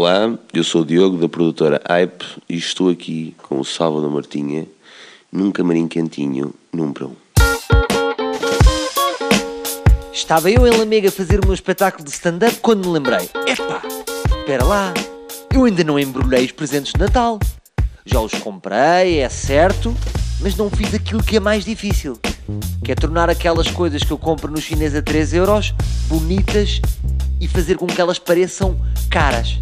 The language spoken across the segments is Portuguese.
Olá, eu sou o Diogo da produtora Hype e estou aqui com o Salvador Martinha num camarim quentinho, num um. Estava eu em Lamega a fazer o meu espetáculo de stand-up quando me lembrei: epá, espera lá, eu ainda não embrulhei os presentes de Natal. Já os comprei, é certo, mas não fiz aquilo que é mais difícil, que é tornar aquelas coisas que eu compro no chinês a 3 euros bonitas e fazer com que elas pareçam caras.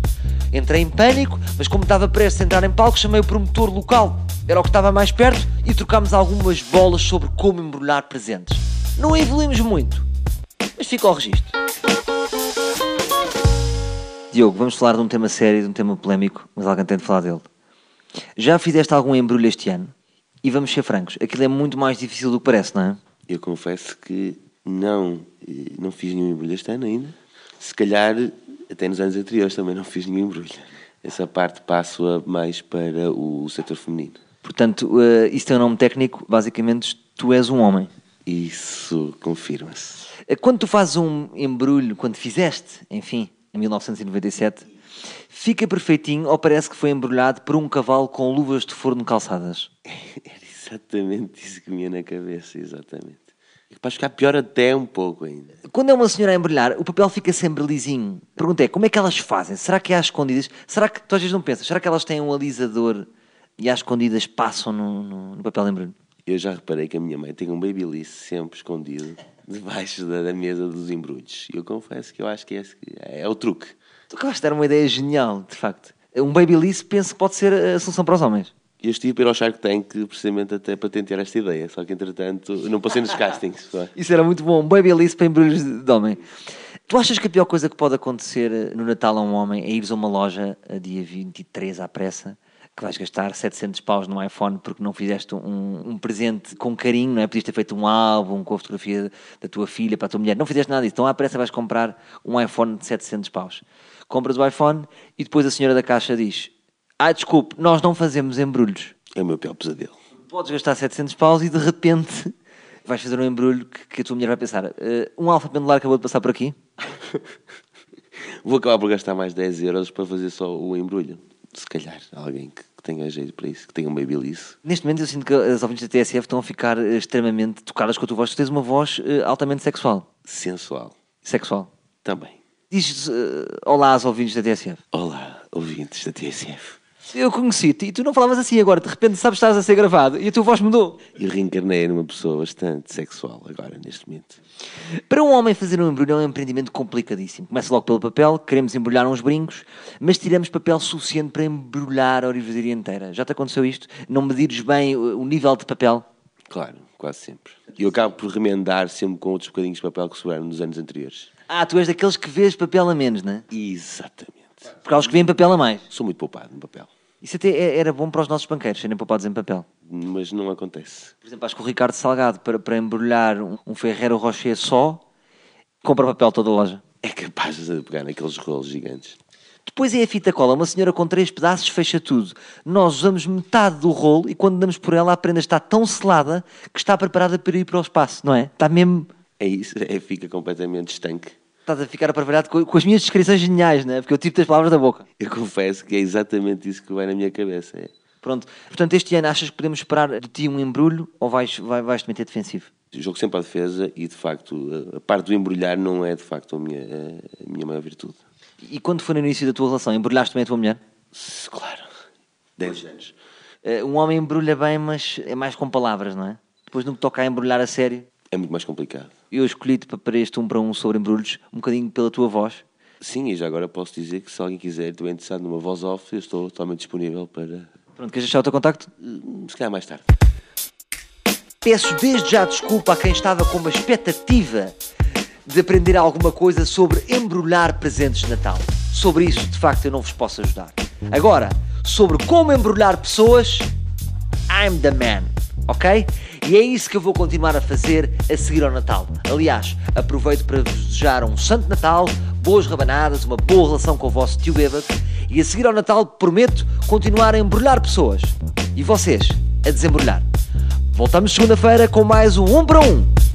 Entrei em pânico, mas como estava prestes a entrar em palco, chamei o promotor local. Era o que estava mais perto e trocámos algumas bolas sobre como embrulhar presentes. Não evoluímos muito, mas fica ao registro. Diogo, vamos falar de um tema sério, de um tema polémico, mas alguém tem de falar dele. Já fizeste algum embrulho este ano? E vamos ser francos, aquilo é muito mais difícil do que parece, não é? Eu confesso que não, eh, não fiz nenhum embrulho este ano ainda. Se calhar, até nos anos anteriores também não fiz nenhum embrulho. Essa parte passo mais para o setor feminino. Portanto, uh, isso tem um nome técnico, basicamente tu és um homem. Isso confirma-se. Uh, quando tu fazes um embrulho, quando fizeste, enfim, em 1997, fica perfeitinho ou parece que foi embrulhado por um cavalo com luvas de forno calçadas? Era exatamente isso que me ia na cabeça, exatamente. Para ficar pior até um pouco ainda. Quando é uma senhora a embrulhar, o papel fica sempre lisinho. Pergunta é, como é que elas fazem? Será que é às escondidas? Será que, tu às vezes não pensas, será que elas têm um alisador e às escondidas passam no, no, no papel de embrulho? Eu já reparei que a minha mãe tem um babyliss sempre escondido debaixo da, da, mesa dos embrulhos. E eu confesso que eu acho que é, é o truque. Tu acabaste de dar uma ideia genial, de facto. Um babyliss penso que pode ser a solução para os homens. Eu estive para ir ao Shark Tank precisamente até para tentar esta ideia, só que entretanto não passei nos castings. Isso era muito bom, babyliss para embrulhos de homem. Tu achas que a pior coisa que pode acontecer no Natal a um homem é ires a uma loja a dia 23 à pressa que vais gastar 700 paus no iPhone porque não fizeste um, um, presente com carinho, não é? Podias ter feito um álbum com a fotografia da tua filha para a tua mulher. Não fizeste nada disso. Então, à pressa vais comprar um iPhone de 700 paus. Compras o iPhone e depois a senhora da caixa diz ah, desculpe, nós não fazemos embrulhos. É o meu pior pesadelo. Podes gastar 700 paus e de repente vais fazer um embrulho que, que a tua mulher vai pensar uh, um alfa pendular acabou de passar por aqui? Vou acabar por gastar mais 10 euros para fazer só o embrulho se calhar, alguém que, que tenha jeito para isso, que tenha um babyliss. Neste momento eu sinto que as ouvintes da TSF estão a ficar eh, extremamente tocadas com a tua voz. Tu tens uma voz uh, altamente sexual. Sensual. Sexual. Também. Dizes uh, olá aos ouvintes da TSF. Olá, ouvintes da TSF. Eu conheci-te e tu não falavas assim agora, de repente sabes que estás a ser gravado e a tua voz mudou. Eu reencarnei numa pessoa bastante sexual agora, neste momento. Para um homem fazer um embrulho é um empreendimento complicadíssimo. Começa logo pelo papel, queremos embrulhar uns brincos, mas tiramos papel suficiente para embrulhar a orivesaria inteira. Já te aconteceu isto? Não medires bem o nível de papel? Claro, quase sempre. E eu acabo por remendar sempre com outros bocadinhos de papel que sobraram nos anos anteriores. Ah, tu és daqueles que vês papel a menos, não é? Exatamente. Porque há os que vêem papel a mais. Sou muito poupado no papel. Isso até é, era bom para os nossos banqueiros serem poupados em papel. Mas não acontece. Por exemplo, acho que o Ricardo Salgado, para, para embrulhar um Ferreiro Rocher só, compra papel toda a loja. É capaz de pegar naqueles rolos gigantes. Depois é a fita cola. Uma senhora com três pedaços fecha tudo. Nós usamos metade do rolo e quando damos por ela a prenda está tão selada que está preparada para ir para o espaço, não é? Está mesmo... É isso, é, fica completamente estanque. Estás a ficar aparelhado com, com, as minhas descrições geniais, não é? Porque eu tiro as palavras da boca. Eu confesso que é exatamente isso que vai na minha cabeça. É. Pronto. Portanto, este ano achas que podemos esperar de ti um embrulho ou vais, vais, vais te meter defensivo? Eu jogo sempre à defesa e, de facto, a parte do embrulhar não é, de facto, a minha, a minha maior virtude. E quando foi no início da tua relação, embrulhaste também a tua mulher? Claro. Dez anos. Eh, um homem embrulha bem, mas é mais com palavras, não é? Depois no que toca a embrulhar a sério, é muito mais complicado. Eu escolhi-te para este um para um sobre embrulhos, um bocadinho pela tua voz. Sim, e já agora posso dizer que se alguém quiser, estou interessado numa voz off, eu estou totalmente disponível para. Pronto, queres deixar o teu contacto? Hum, se calhar mais tarde. Peço desde já desculpa a quem estava com uma expectativa de aprender alguma coisa sobre embrulhar presentes de Natal. Sobre isso, de facto, eu não vos posso ajudar. Agora, sobre como embrulhar pessoas, I'm the man, ok? E é isso que eu vou continuar a fazer a seguir ao Natal. Aliás, aproveito para vos desejar um Santo Natal, boas rabanadas, uma boa relação com o vosso tio bêbado e a seguir ao Natal prometo continuar a embrulhar pessoas e vocês a desembrulhar. Voltamos segunda-feira com mais um 1 um para 1. Um.